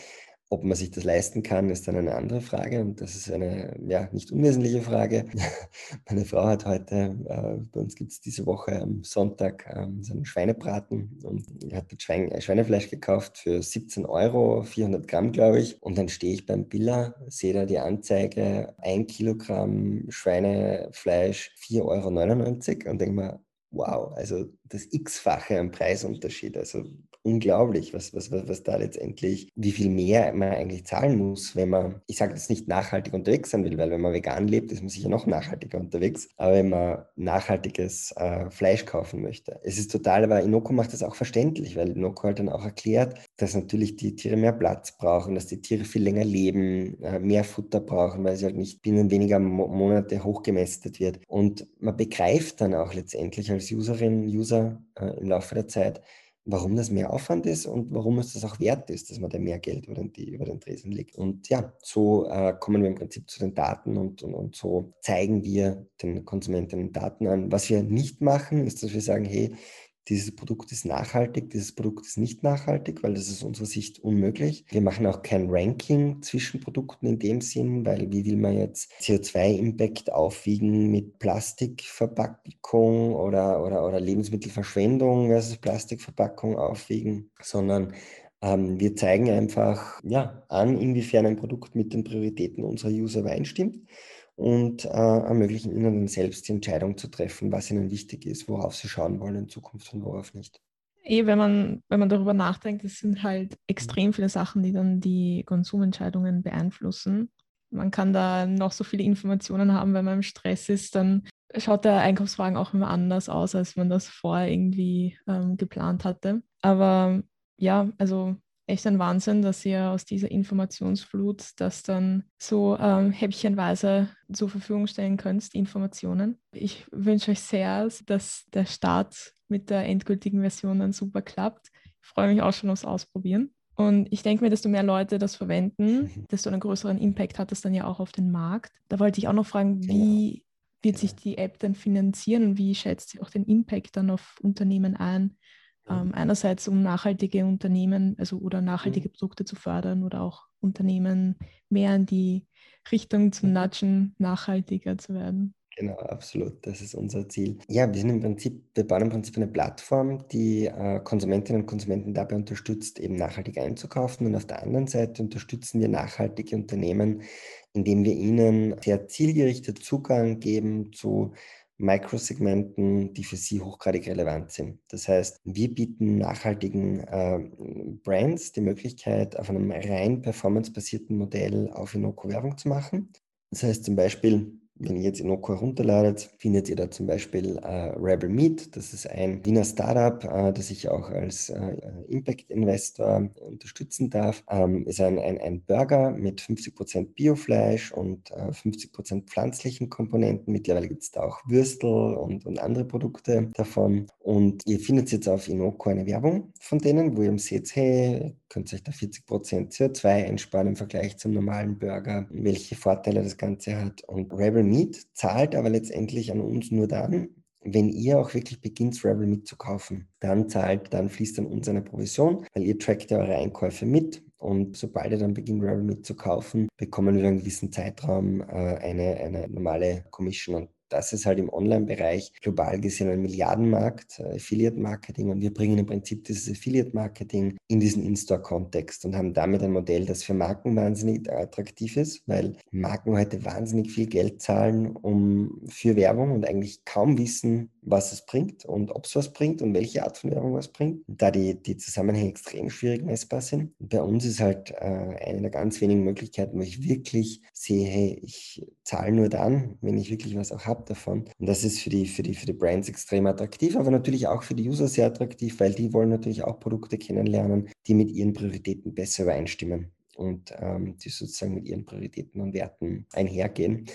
ob man sich das leisten kann, ist dann eine andere Frage und das ist eine ja, nicht unwesentliche Frage. <laughs> Meine Frau hat heute, äh, bei uns gibt es diese Woche am Sonntag äh, so einen Schweinebraten und hat Schwein, äh, Schweinefleisch gekauft für 17 Euro, 400 Gramm glaube ich. Und dann stehe ich beim Billa, sehe da die Anzeige, ein Kilogramm Schweinefleisch 4,99 Euro und denke mir, wow, also das x-fache am Preisunterschied. Also unglaublich, was, was, was, was da letztendlich, wie viel mehr man eigentlich zahlen muss, wenn man, ich sage jetzt nicht nachhaltig unterwegs sein will, weil wenn man vegan lebt, ist man sicher noch nachhaltiger unterwegs, aber wenn man nachhaltiges äh, Fleisch kaufen möchte. Es ist total, aber Inoko macht das auch verständlich, weil Inoko halt dann auch erklärt, dass natürlich die Tiere mehr Platz brauchen, dass die Tiere viel länger leben, äh, mehr Futter brauchen, weil sie halt nicht binnen weniger Mo Monate hochgemästet wird. Und man begreift dann auch letztendlich als Userin, User äh, im Laufe der Zeit, warum das mehr Aufwand ist und warum es das auch wert ist, dass man da mehr Geld über den, über den Tresen legt. Und ja, so äh, kommen wir im Prinzip zu den Daten und, und, und so zeigen wir den Konsumentinnen Daten an. Was wir nicht machen, ist, dass wir sagen, hey, dieses Produkt ist nachhaltig, dieses Produkt ist nicht nachhaltig, weil das ist aus unserer Sicht unmöglich. Wir machen auch kein Ranking zwischen Produkten in dem Sinn, weil wie will man jetzt CO2-Impact aufwiegen mit Plastikverpackung oder, oder, oder Lebensmittelverschwendung versus Plastikverpackung aufwiegen, sondern Ähm, wir zeigen einfach ja, an, inwiefern ein Produkt mit den Prioritäten unserer User übereinstimmt und äh, ermöglichen ihnen dann selbst die Entscheidung zu treffen, was ihnen wichtig ist, worauf sie schauen wollen in Zukunft und worauf nicht. Eh, wenn man, wenn man darüber nachdenkt, es sind halt extrem viele Sachen, die dann die Konsumentscheidungen beeinflussen. Man kann da noch so viele Informationen haben, wenn man im Stress ist, dann schaut der Einkaufswagen auch immer anders aus, als man das vorher irgendwie ähm, geplant hatte. Aber ja, also echt ein Wahnsinn, dass ihr aus dieser Informationsflut das dann so ähm, häppchenweise zur Verfügung stellen könnt, die Informationen. Ich wünsche euch sehr, dass der Start mit der endgültigen Version dann super klappt. Ich freue mich auch schon aufs Ausprobieren. Und ich denke mir, desto mehr Leute das verwenden, mhm. desto einen größeren Impact hat das dann ja auch auf den Markt. Da wollte ich auch noch fragen, wie wird sich die App dann finanzieren und wie schätzt sie auch den Impact dann auf Unternehmen ein? Ähm, einerseits, um nachhaltige Unternehmen, also oder nachhaltige mhm. Produkte zu fördern oder auch Unternehmen mehr in die Richtung zu mhm. nudgen, nachhaltiger zu werden. Genau, absolut. Das ist unser Ziel. Ja, wir sind im Prinzip, wir bauen im Prinzip eine Plattform, die äh, Konsumentinnen und Konsumenten dabei unterstützt, eben nachhaltig einzukaufen. Und auf der anderen Seite unterstützen wir nachhaltige Unternehmen, indem wir ihnen sehr zielgerichtet Zugang geben zu Mikrosegmenten, die für sie hochgradig relevant sind. Das heißt, wir bieten nachhaltigen äh, Brands die Möglichkeit, auf einem rein performancebasierten Modell auf Inoko Werbung zu machen. Das heißt zum Beispiel, wenn ihr jetzt Inoko herunterladet, findet ihr da zum Beispiel äh, Rebel Meat. Das ist ein Wiener Startup, äh, das ich auch als äh, Impact-Investor unterstützen darf. Ähm, ist ein, ein, ein Burger mit 50% Biofleisch und äh, 50% pflanzlichen Komponenten. Mittlerweile gibt es da auch Würstel und, und andere Produkte davon. Und ihr findet jetzt auf Inoko eine Werbung von denen, wo ihr seht, hey, könnt ihr euch da 40% CO2 einsparen im Vergleich zum normalen Burger, welche Vorteile das Ganze hat. Und Rebel Meat zahlt aber letztendlich an uns nur dann, wenn ihr auch wirklich beginnt, Rebel Meat zu kaufen. Dann zahlt, dann fließt an uns eine Provision, weil ihr trackt ja eure Einkäufe mit und sobald ihr dann beginnt, Rebel Meat zu kaufen, bekommen wir einen gewissen Zeitraum äh, eine, eine normale Commission und das ist halt im Online-Bereich global gesehen ein Milliardenmarkt, äh, Affiliate-Marketing. Und wir bringen im Prinzip dieses Affiliate-Marketing in diesen In-Store-Kontext und haben damit ein Modell, das für Marken wahnsinnig attraktiv ist, weil Marken heute wahnsinnig viel Geld zahlen um, für Werbung und eigentlich kaum wissen, was es bringt und ob es was bringt und welche Art von Werbung was bringt, da die, die Zusammenhänge extrem schwierig messbar sind. Bei uns ist halt äh, eine der ganz wenigen Möglichkeiten, wo ich wirklich sehe, hey, ich zahle nur dann, wenn ich wirklich was auch habe davon. Und das ist für die, für, die, für die Brands extrem attraktiv, aber natürlich auch für die User sehr attraktiv, weil die wollen natürlich auch Produkte kennenlernen, die mit ihren Prioritäten besser übereinstimmen und ähm, die sozusagen mit ihren Prioritäten und Werten einhergehen.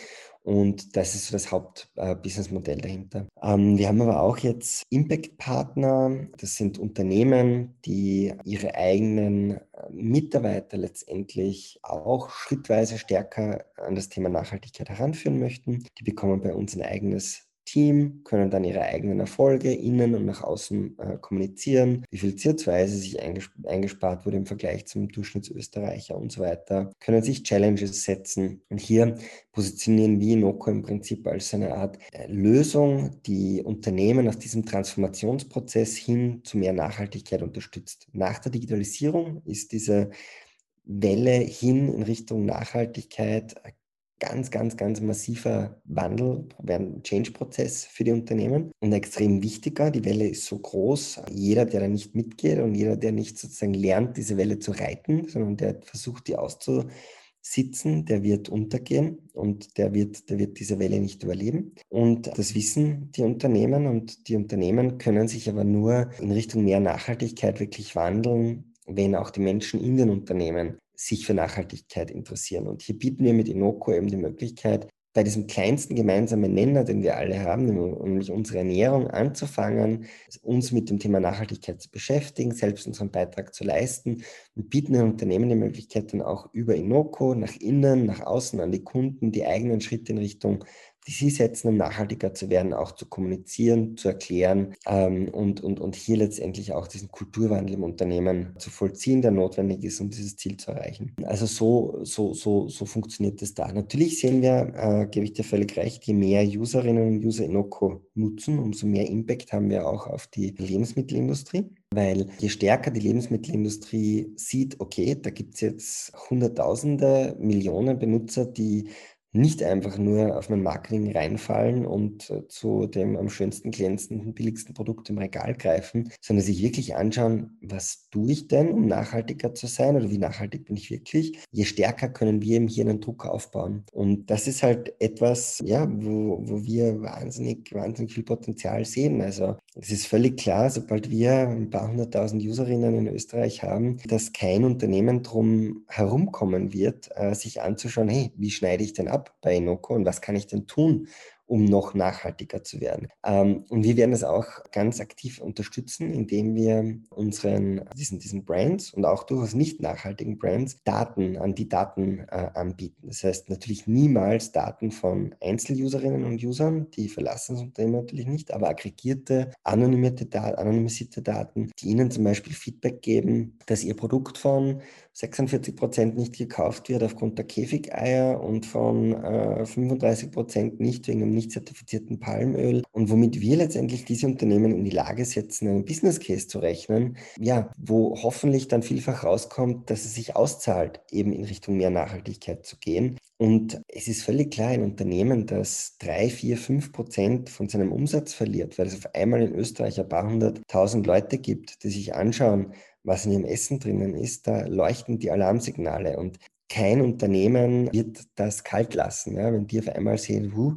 Und das ist so das Hauptbusinessmodell äh, dahinter. Ähm, wir haben aber auch jetzt Impact-Partner. Das sind Unternehmen, die ihre eigenen äh, Mitarbeiter letztendlich auch schrittweise stärker an das Thema Nachhaltigkeit heranführen möchten. Die bekommen bei uns ein eigenes Team, können dann ihre eigenen Erfolge innen und nach außen äh, kommunizieren, wie viel CO2 sie sich eingesp eingespart wurde im Vergleich zum Durchschnittsösterreicher und so weiter, können sich Challenges setzen. Und hier positionieren wir Noco im Prinzip als eine Art äh, Lösung, die Unternehmen auf diesem Transformationsprozess hin zu mehr Nachhaltigkeit unterstützt. Nach der Digitalisierung ist diese Welle hin in Richtung Nachhaltigkeit ganz, ganz, ganz massiver Wandel, Change-Prozess für die Unternehmen und extrem wichtiger. Die Welle ist so groß. Jeder, der da nicht mitgeht und jeder, der nicht sozusagen lernt, diese Welle zu reiten, sondern der versucht, die auszusitzen, der wird untergehen und der wird, der wird diese Welle nicht überleben. Und das wissen die Unternehmen und die Unternehmen können sich aber nur in Richtung mehr Nachhaltigkeit wirklich wandeln, wenn auch die Menschen in den Unternehmen sich für Nachhaltigkeit interessieren. Und hier bieten wir mit Inoko eben die Möglichkeit, bei diesem kleinsten gemeinsamen Nenner, den wir alle haben, nämlich unsere Ernährung anzufangen, uns mit dem Thema Nachhaltigkeit zu beschäftigen, selbst unseren Beitrag zu leisten und bieten den Unternehmen die Möglichkeit, dann auch über Inoko nach innen, nach außen an die Kunden die eigenen Schritte in Richtung Sie setzen, um nachhaltiger zu werden, auch zu kommunizieren, zu erklären ähm, und, und, und hier letztendlich auch diesen Kulturwandel im Unternehmen zu vollziehen, der notwendig ist, um dieses Ziel zu erreichen. Also so, so, so, so funktioniert es da. Natürlich sehen wir, äh, gebe ich dir völlig recht, je mehr Userinnen und User Inoko nutzen, umso mehr Impact haben wir auch auf die Lebensmittelindustrie. weil je stärker die Lebensmittelindustrie sieht, okay, da gibt es jetzt Hunderttausende, Millionen Benutzer, die nicht einfach nur auf mein Marketing reinfallen und äh, zu dem am schönsten glänzenden, billigsten Produkt im Regal greifen, sondern sich wirklich anschauen, was tue ich denn, um nachhaltiger zu sein oder wie nachhaltig bin ich wirklich. Je stärker können wir eben hier einen Druck aufbauen. Und das ist halt etwas, ja, wo, wo wir wahnsinnig, wahnsinnig viel Potenzial sehen. Also es ist völlig klar, sobald wir ein paar hunderttausend Userinnen in Österreich haben, dass kein Unternehmen drum herumkommen wird, äh, sich anzuschauen, hey, wie schneide ich denn ab bei Enoco und was kann ich denn tun, um noch nachhaltiger zu werden. Ähm, und wir werden das auch ganz aktiv unterstützen, indem wir unseren, diesen, diesen Brands und auch durchaus nicht nachhaltigen Brands Daten an die Daten äh, anbieten. Das heißt natürlich niemals Daten von Einzeluserinnen und Usern, die verlassen das Unternehmen natürlich nicht, aber aggregierte, anonymisierte, anonymisierte Daten, die ihnen zum Beispiel Feedback geben, dass ihr Produkt von 46 Prozent nicht gekauft wird aufgrund der Käfigeier und von äh, 35 Prozent nicht wegen einem nicht zertifizierten Palmöl und womit wir letztendlich diese Unternehmen in die Lage setzen, einen Business Case zu rechnen, ja, wo hoffentlich dann vielfach rauskommt, dass es sich auszahlt, eben in Richtung mehr Nachhaltigkeit zu gehen. Und es ist völlig klar, ein Unternehmen, das drei, vier, fünf Prozent von seinem Umsatz verliert, weil es auf einmal in Österreich ein paar hunderttausend Leute gibt, die sich anschauen, was in ihrem Essen drinnen ist, da leuchten die Alarmsignale und kein Unternehmen wird das kalt lassen. Ja? Wenn die auf einmal sehen, huh,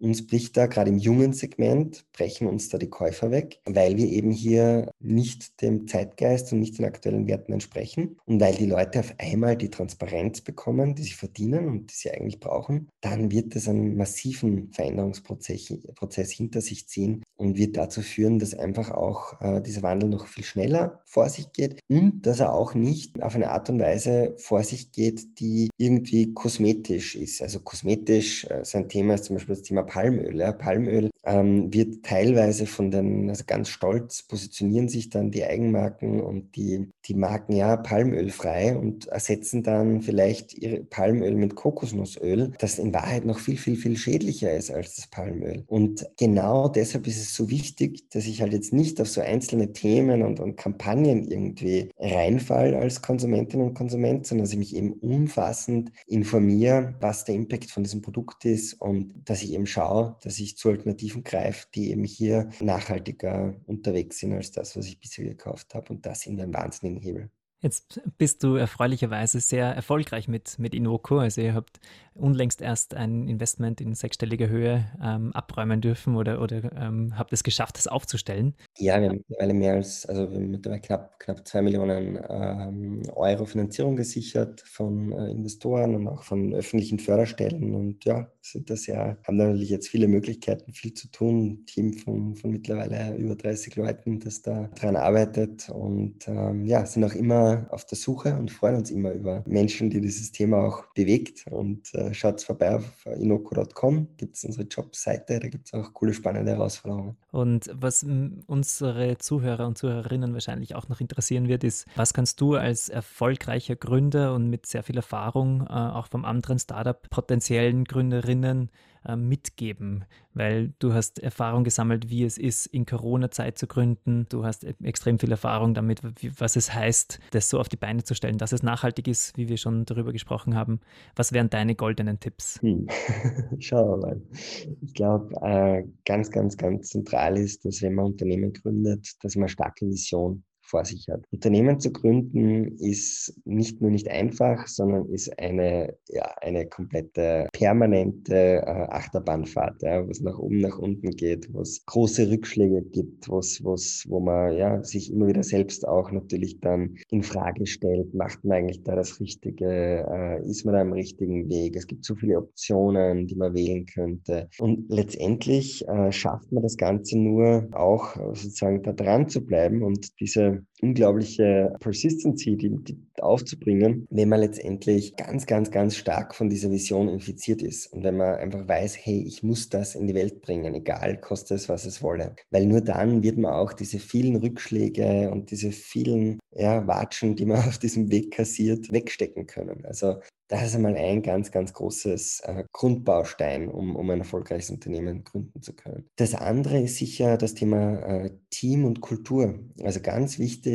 uns bricht da gerade im jungen Segment, brechen uns da die Käufer weg, weil wir eben hier nicht dem Zeitgeist und nicht den aktuellen Werten entsprechen und weil die Leute auf einmal die Transparenz bekommen, die sie verdienen und die sie eigentlich brauchen, dann wird es einen massiven Veränderungsprozess Prozess hinter sich ziehen und wird dazu führen, dass einfach auch äh, dieser Wandel noch viel schneller vor sich geht und dass er auch nicht auf eine Art und Weise vor sich geht, die irgendwie kosmetisch ist. Also kosmetisch, äh, sein Thema ist zum Beispiel das Thema Palmöl. Ja. Palmöl ähm, wird teilweise von den, also ganz stolz positionieren sich dann die Eigenmarken und die, die Marken ja palmölfrei und ersetzen dann vielleicht ihre Palmöl mit Kokosnussöl, das in Wahrheit noch viel, viel, viel schädlicher ist als das Palmöl. Und genau deshalb ist es so wichtig, dass ich halt jetzt nicht auf so einzelne Themen und, und Kampagnen irgendwie reinfall als Konsumentin und Konsument, sondern dass ich mich eben umfassend informiere, was der Impact von diesem Produkt ist und dass ich eben schaue, schaue, dass ich zu Alternativen greife, die eben hier nachhaltiger unterwegs sind als das, was ich bisher gekauft habe. Und das in einem wahnsinnigen Hebel. Jetzt bist du erfreulicherweise sehr erfolgreich mit, mit Inoko. Also ihr habt unlängst erst ein Investment in sechsstelliger Höhe ähm, abräumen dürfen oder, oder ähm, habt es geschafft, das aufzustellen? Ja, wir haben mittlerweile mehr als, also wir haben mittlerweile knapp, knapp zwei Millionen ähm, Euro Finanzierung gesichert von äh, Investoren und auch von öffentlichen Förderstellen. Und ja, sind das ja, haben natürlich jetzt viele Möglichkeiten, viel zu tun. Ein Team von, von mittlerweile über 30 Leuten, das da dran arbeitet und ähm, ja, sind auch immer auf der Suche und freuen uns immer über Menschen, die dieses Thema auch bewegt. Und äh, schaut vorbei auf inoko.com, gibt es unsere Jobseite, da gibt es auch coole, spannende Herausforderungen. Und was unsere Zuhörer und Zuhörerinnen wahrscheinlich auch noch interessieren wird, ist, was kannst du als erfolgreicher Gründer und mit sehr viel Erfahrung, äh, auch vom anderen Startup, potenziellen Gründerinnen äh, mitgeben, weil du hast Erfahrung gesammelt, wie es ist, in Corona-Zeit zu gründen. Du hast e-, extrem viel Erfahrung damit, was es heißt, das so auf die Beine zu stellen, dass es nachhaltig ist, wie wir schon darüber gesprochen haben. Was wären deine goldenen Tipps? Hm. <laughs> Schauen wir mal. Ich glaube, äh, ganz, ganz, ganz zentral ist, dass wenn man Unternehmen gründet, dass man starke Vision vor sich hat. Unternehmen zu gründen ist nicht nur nicht einfach, sondern ist eine, ja, eine komplette permanente äh, Achterbahnfahrt, ja, wo es nach oben, nach unten geht, wo es große Rückschläge gibt, wo's, wo's, wo man ja, sich immer wieder selbst auch natürlich dann in Frage stellt, macht man eigentlich da das Richtige, äh, ist man da am richtigen Weg? Es gibt so viele Optionen, die man wählen könnte. Und letztendlich äh, schafft man das Ganze nur auch sozusagen da dran zu bleiben und diese time unglaubliche Persistency, die, die aufzubringen, wenn man letztendlich ganz, ganz, ganz stark von dieser Vision infiziert ist und wenn man einfach weiß, hey, ich muss das in die Welt bringen, egal, koste es, was es wolle. Weil nur dann wird man auch diese vielen Rückschläge und diese vielen ja, Watschen, die man <laughs> auf diesem Weg kassiert, wegstecken können. Also das ist einmal ein ganz, ganz großes äh, Grundbaustein, um, um ein erfolgreiches Unternehmen gründen zu können. Das andere ist sicher das Thema äh, Team und Kultur. Also ganz wichtig,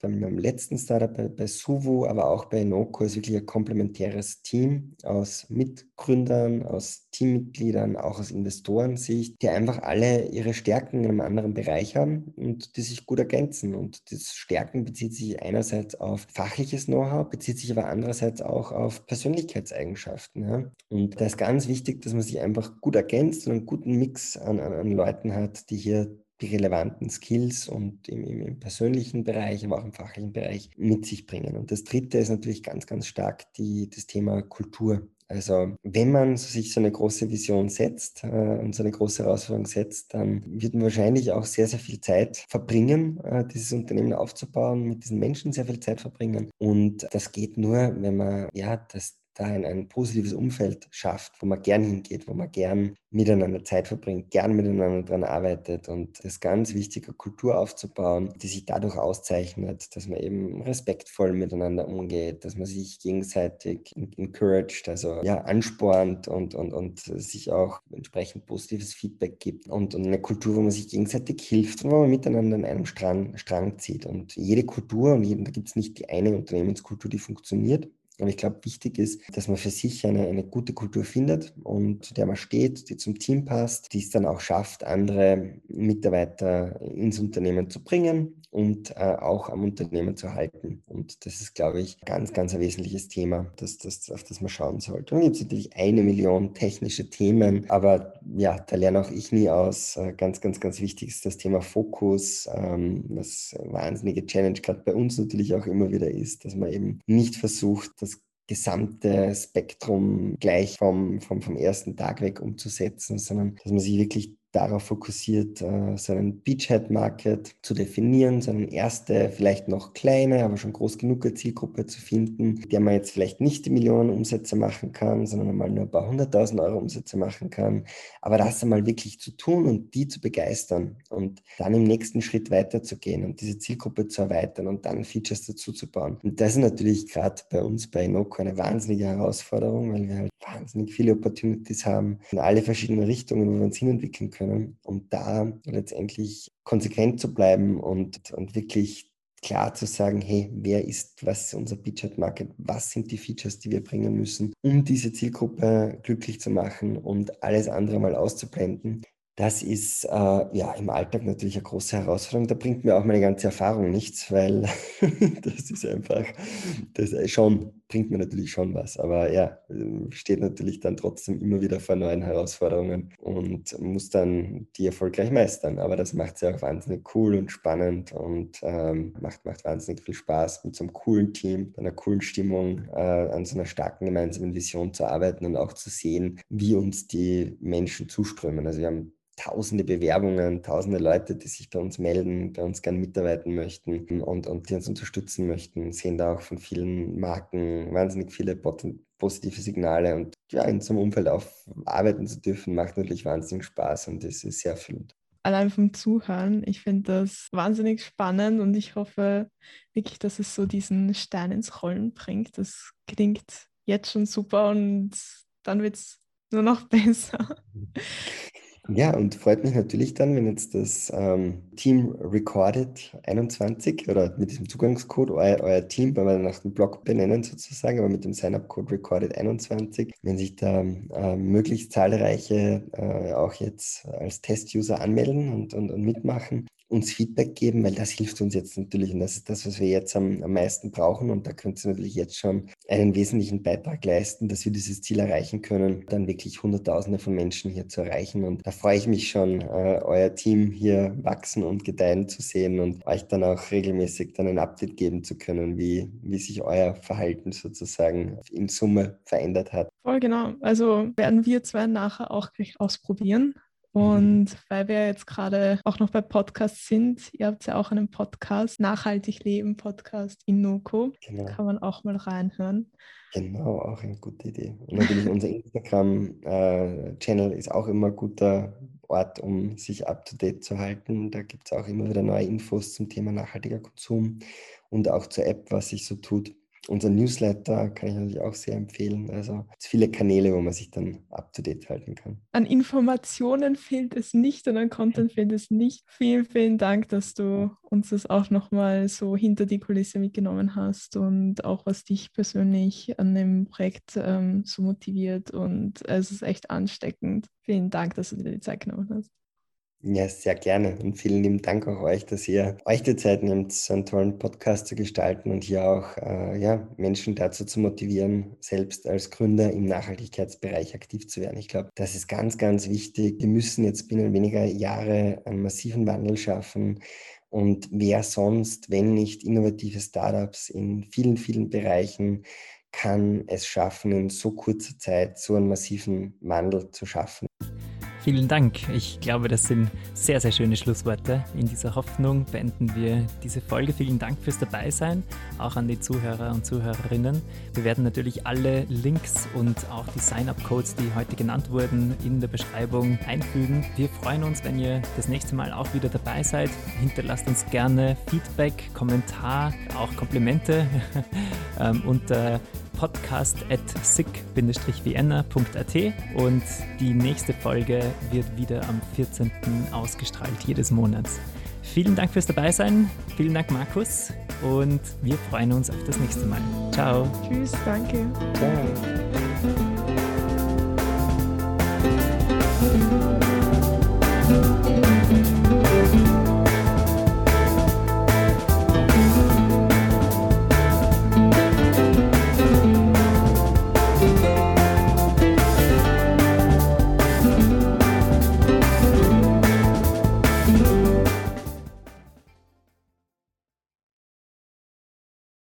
beim letzten Startup bei, bei Suvu, aber auch bei Noco ist wirklich ein komplementäres Team aus Mitgründern, aus Teammitgliedern, auch aus Investorensicht, die einfach alle ihre Stärken in einem anderen Bereich haben und die sich gut ergänzen. Und das Stärken bezieht sich einerseits auf fachliches Know-how, bezieht sich aber andererseits auch auf Persönlichkeitseigenschaften. Ja? Und da ist ganz wichtig, dass man sich einfach gut ergänzt und einen guten Mix an, an, an Leuten hat, die hier die relevanten Skills und im, im, persönlichen Bereich, aber auch im fachlichen Bereich mit sich bringen. Und das Dritte ist natürlich ganz, ganz stark die, das Thema Kultur. Also wenn man sich so eine große Vision setzt äh, und so eine große Herausforderung setzt, dann wird man wahrscheinlich auch sehr, sehr viel Zeit verbringen, äh, dieses Unternehmen aufzubauen, mit diesen Menschen sehr viel Zeit verbringen. Und das geht nur, wenn man ja das da ein, ein positives Umfeld schafft, wo man gern hingeht, wo man gern miteinander Zeit verbringt, gern miteinander daran arbeitet und es ist ganz wichtig, eine Kultur aufzubauen, die sich dadurch auszeichnet, dass man eben respektvoll miteinander umgeht, dass man sich gegenseitig encouraged, also ja, anspornt und, und, und sich auch entsprechend positives Feedback gibt und, und eine Kultur, wo man sich gegenseitig hilft und wo man miteinander an einem Strang, Strang zieht. Und jede Kultur, und da gibt es nicht die eine Unternehmenskultur, die funktioniert, aber ich glaube, wichtig ist, dass man für sich eine, eine gute Kultur findet und zu der man steht, die zum Team passt, die es dann auch schafft, andere Mitarbeiter ins Unternehmen zu bringen und äh, auch am Unternehmen zu halten. Und das ist, glaube ich, ganz, ganz ein wesentliches Thema, das, das, auf das man schauen sollte. Und gibt es natürlich eine Million technische Themen, aber ja, da lerne auch ich nie aus. Äh, ganz, ganz, ganz wichtig ist das Thema Fokus, ähm, was wahnsinnige Challenge gerade bei uns natürlich auch immer wieder ist, dass man eben nicht versucht, das gesamte Spektrum gleich vom, vom, vom ersten Tag weg umzusetzen, sondern dass man sich wirklich darauf fokussiert, äh, seinen Beachhead-Market zu definieren, seine erste, vielleicht noch kleine, aber schon groß genug Zielgruppe zu finden, der man jetzt vielleicht nicht die Millionen Umsätze machen kann, sondern einmal nur ein paar hunderttausend Euro Umsätze machen kann. Aber das einmal wirklich zu tun und die zu begeistern und dann im nächsten Schritt weiterzugehen und diese Zielgruppe zu erweitern und dann Features dazu zu bauen. Und das ist natürlich gerade bei uns bei Noco eine wahnsinnige Herausforderung, weil wir halt wahnsinnig viele Opportunities haben in alle verschiedenen Richtungen, wo wir uns hinentwickeln können, um da letztendlich konsequent zu bleiben und, und wirklich klar zu sagen, hey, wer ist, was ist unser Budget Market, was sind die Features, die wir bringen müssen, um diese Zielgruppe glücklich zu machen und alles andere mal auszublenden. Das ist äh, ja im Alltag natürlich eine große Herausforderung. Da bringt mir auch meine ganze Erfahrung nichts, weil <laughs> das ist einfach, das schon bringt mir natürlich schon was. Aber ja, steht natürlich dann trotzdem immer wieder vor neuen Herausforderungen und muss dann die erfolgreich meistern. Aber das macht es ja auch wahnsinnig cool und spannend und ähm, macht, macht wahnsinnig viel Spaß, mit so einem coolen Team, einer coolen Stimmung, äh, an so einer starken gemeinsamen Vision zu arbeiten und auch zu sehen, wie uns die Menschen zuströmen. Also wir haben tausende Bewerbungen, tausende Leute, die sich bei uns melden, bei uns gerne mitarbeiten möchten und, und die uns unterstützen möchten, sehen da auch von vielen Marken wahnsinnig viele positive Signale und ja, in so einem Umfeld arbeiten zu dürfen, macht natürlich wahnsinnig Spaß und es ist sehr erfüllend. Allein vom Zuhören, ich finde das wahnsinnig spannend und ich hoffe wirklich, dass es so diesen Stein ins Rollen bringt. Das klingt jetzt schon super und dann wird es nur noch <laughs> besser. <laughs> Ja, und freut mich natürlich dann, wenn jetzt das ähm, Team Recorded 21 oder mit diesem Zugangscode euer, euer Team, weil wir nach dem Blog benennen sozusagen, aber mit dem Sign-up-Code Recorded 21, wenn sich da äh, möglichst zahlreiche äh, auch jetzt als Test-User anmelden und, und, und mitmachen, uns Feedback geben, weil das hilft uns jetzt natürlich. Und das ist das, was wir jetzt am, am meisten brauchen. Und da könnt ihr natürlich jetzt schon einen wesentlichen Beitrag leisten, dass wir dieses Ziel erreichen können, dann wirklich Hunderttausende von Menschen hier zu erreichen. Und da freue ich mich schon, äh, euer Team hier wachsen und gedeihen zu sehen und euch dann auch regelmäßig dann ein Update geben zu können, wie, wie sich euer Verhalten sozusagen in Summe verändert hat. Voll genau, also werden wir zwei nachher auch gleich ausprobieren Und weil wir jetzt gerade auch noch bei Podcasts sind, ihr habt ja auch einen Podcast, Nachhaltig Leben Podcast in Noko. Genau. Kann man auch mal reinhören. Genau, auch eine gute Idee. Und natürlich unser Instagram-Channel äh, ist auch immer ein guter Ort, um sich up-to-date zu halten. Da gibt es auch immer wieder neue Infos zum Thema nachhaltiger Konsum und auch zur App, was sich so tut. Unser Newsletter kann ich natürlich auch sehr empfehlen. Also es viele Kanäle, wo man sich dann up-to-date halten kann. An Informationen fehlt es nicht und an Content <laughs> fehlt es nicht. Vielen, vielen Dank, dass du uns das auch nochmal so hinter die Kulisse mitgenommen hast und auch was dich persönlich an dem Projekt ähm, so motiviert. Und es ist echt ansteckend. Vielen Dank, dass du dir die Zeit genommen hast. Ja, sehr gerne. Und vielen lieben Dank auch euch, dass ihr euch die Zeit nehmt, so einen tollen Podcast zu gestalten und hier auch äh, ja, Menschen dazu zu motivieren, selbst als Gründer im Nachhaltigkeitsbereich aktiv zu werden. Ich glaube, das ist ganz, ganz wichtig. Wir müssen jetzt binnen weniger Jahre einen massiven Wandel schaffen. Und wer sonst, wenn nicht innovative Startups in vielen, vielen Bereichen, kann es schaffen, in so kurzer Zeit so einen massiven Wandel zu schaffen. Vielen Dank. Ich glaube, das sind sehr, sehr schöne Schlussworte. In dieser Hoffnung beenden wir diese Folge. Vielen Dank fürs Dabeisein, auch an die Zuhörer und Zuhörerinnen. Wir werden natürlich alle Links und auch die Sign-up-Codes, die heute genannt wurden, in der Beschreibung einfügen. Wir freuen uns, wenn ihr das nächste Mal auch wieder dabei seid. Hinterlasst uns gerne Feedback, Kommentar, auch Komplimente <laughs> ähm, unter podcast at sick-vienna.at und die nächste Folge wird wieder am 14. ausgestrahlt, jedes Monats. Vielen Dank fürs Dabeisein, vielen Dank Markus und wir freuen uns auf das nächste Mal. Ciao. Tschüss, danke. Ciao.